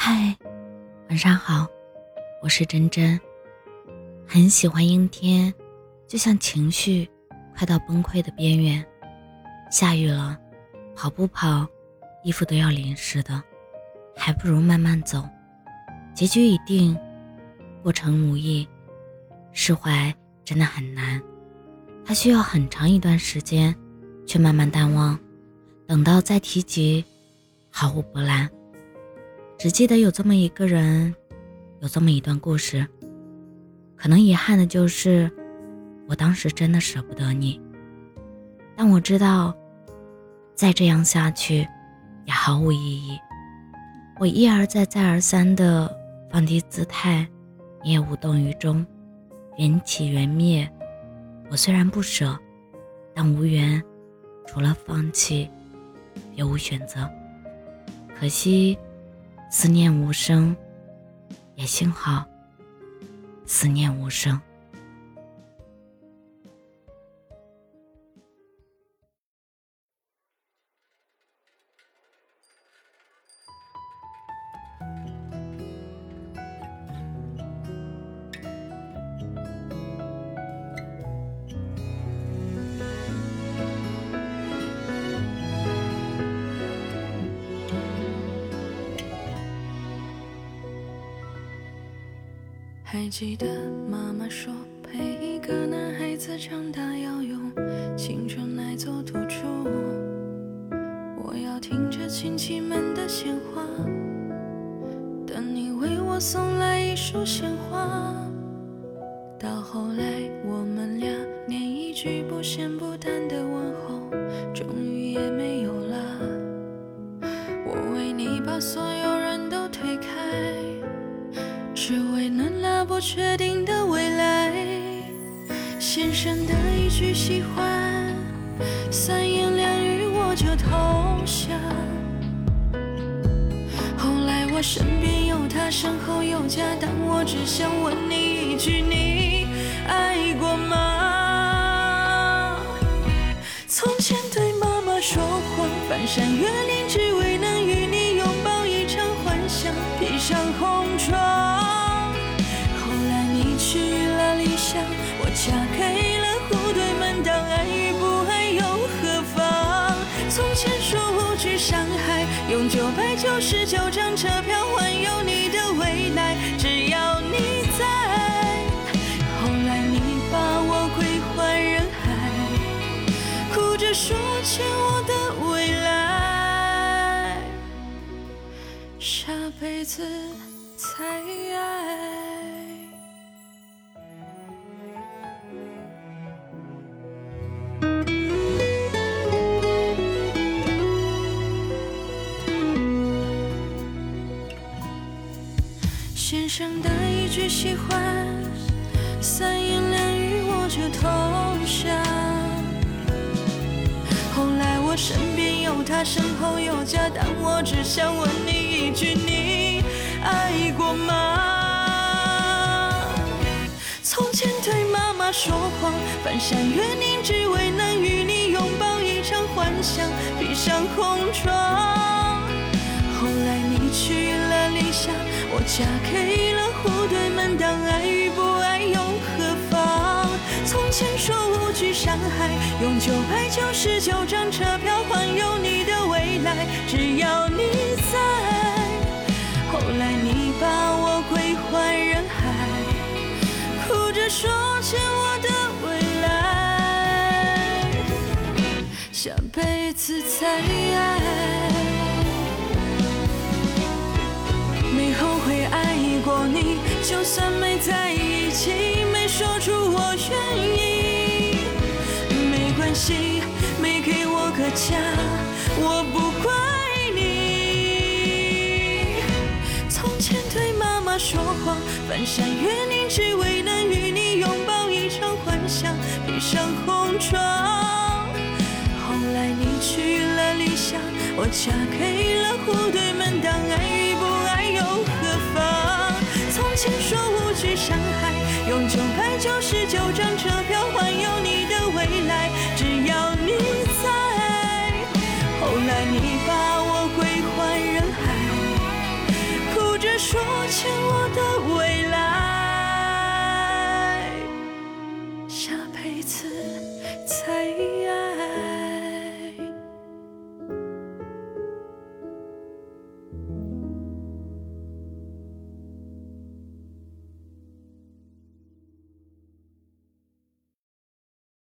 嗨，晚上好，我是真真。很喜欢阴天，就像情绪快到崩溃的边缘。下雨了，跑不跑，衣服都要淋湿的，还不如慢慢走。结局已定，过程无益，释怀真的很难。它需要很长一段时间，去慢慢淡忘，等到再提及，毫无波澜。只记得有这么一个人，有这么一段故事。可能遗憾的就是，我当时真的舍不得你。但我知道，再这样下去，也毫无意义。我一而再、再而三的放低姿态，你也无动于衷。缘起缘灭，我虽然不舍，但无缘，除了放弃，别无选择。可惜。思念无声，也幸好，思念无声。还记得妈妈说，陪一个男孩子长大要用青春来做赌注。我要听着亲戚们的闲话，等你为我送来一束鲜花。到后来，我们俩连一句不咸不淡的问候，终于也没有了。我为你把所有人都推开。不确定的未来，先生的一句喜欢，三言两语我就投降。后来我身边有他，身后有家，但我只想问你一句：你爱过吗？从前对妈妈说谎，翻山越岭，只为能与你拥抱一场幻想，披上红妆。前说无惧伤害，用九百九十九张车票环游你的未来，只要你在。后来你把我归还人海，哭着说欠我的未来，下辈子再爱。先生的一句喜欢，三言两语我就投降。后来我身边有他，身后有家，但我只想问你一句：你爱过吗？从前对妈妈说谎，翻山越岭，只为能与你拥抱一场幻想，披上红妆。后来你去。嫁给了户对门当，爱与不爱又何妨？从前说无惧伤害，用九百九十九张车票环游你的未来，只要你在。后来你把我归还人海，哭着说欠我的未来，下辈子再爱。没关系，没给我个家，我不怪你。从前对妈妈说谎，翻山越岭，只为能与你拥抱一场幻想，披上红妆。后来你去了理想，我嫁给了户对门当，爱与不爱又何妨？从前说无惧伤害，用九百九十九张车票